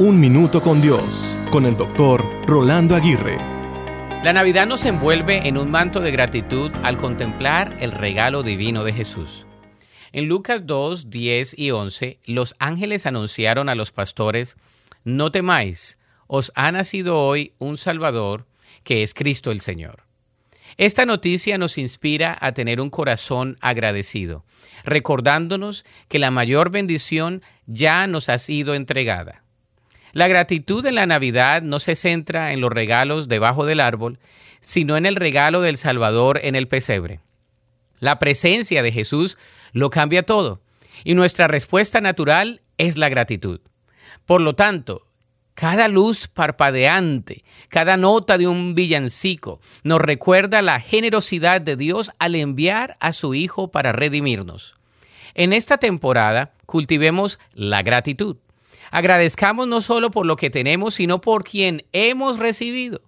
Un Minuto con Dios, con el doctor Rolando Aguirre. La Navidad nos envuelve en un manto de gratitud al contemplar el regalo divino de Jesús. En Lucas 2, 10 y 11, los ángeles anunciaron a los pastores, No temáis, os ha nacido hoy un Salvador, que es Cristo el Señor. Esta noticia nos inspira a tener un corazón agradecido, recordándonos que la mayor bendición ya nos ha sido entregada. La gratitud en la Navidad no se centra en los regalos debajo del árbol, sino en el regalo del Salvador en el pesebre. La presencia de Jesús lo cambia todo, y nuestra respuesta natural es la gratitud. Por lo tanto, cada luz parpadeante, cada nota de un villancico nos recuerda la generosidad de Dios al enviar a su Hijo para redimirnos. En esta temporada cultivemos la gratitud. Agradezcamos no solo por lo que tenemos, sino por quien hemos recibido.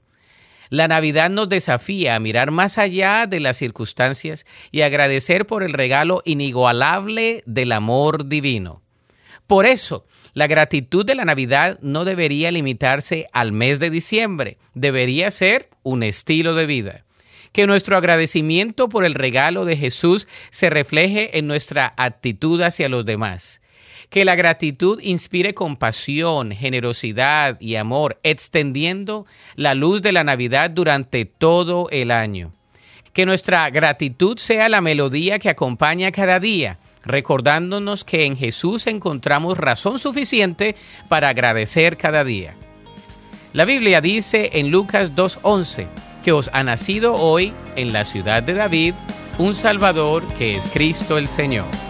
La Navidad nos desafía a mirar más allá de las circunstancias y agradecer por el regalo inigualable del amor divino. Por eso, la gratitud de la Navidad no debería limitarse al mes de diciembre, debería ser un estilo de vida. Que nuestro agradecimiento por el regalo de Jesús se refleje en nuestra actitud hacia los demás. Que la gratitud inspire compasión, generosidad y amor, extendiendo la luz de la Navidad durante todo el año. Que nuestra gratitud sea la melodía que acompaña cada día recordándonos que en Jesús encontramos razón suficiente para agradecer cada día. La Biblia dice en Lucas 2.11 que os ha nacido hoy en la ciudad de David un Salvador que es Cristo el Señor.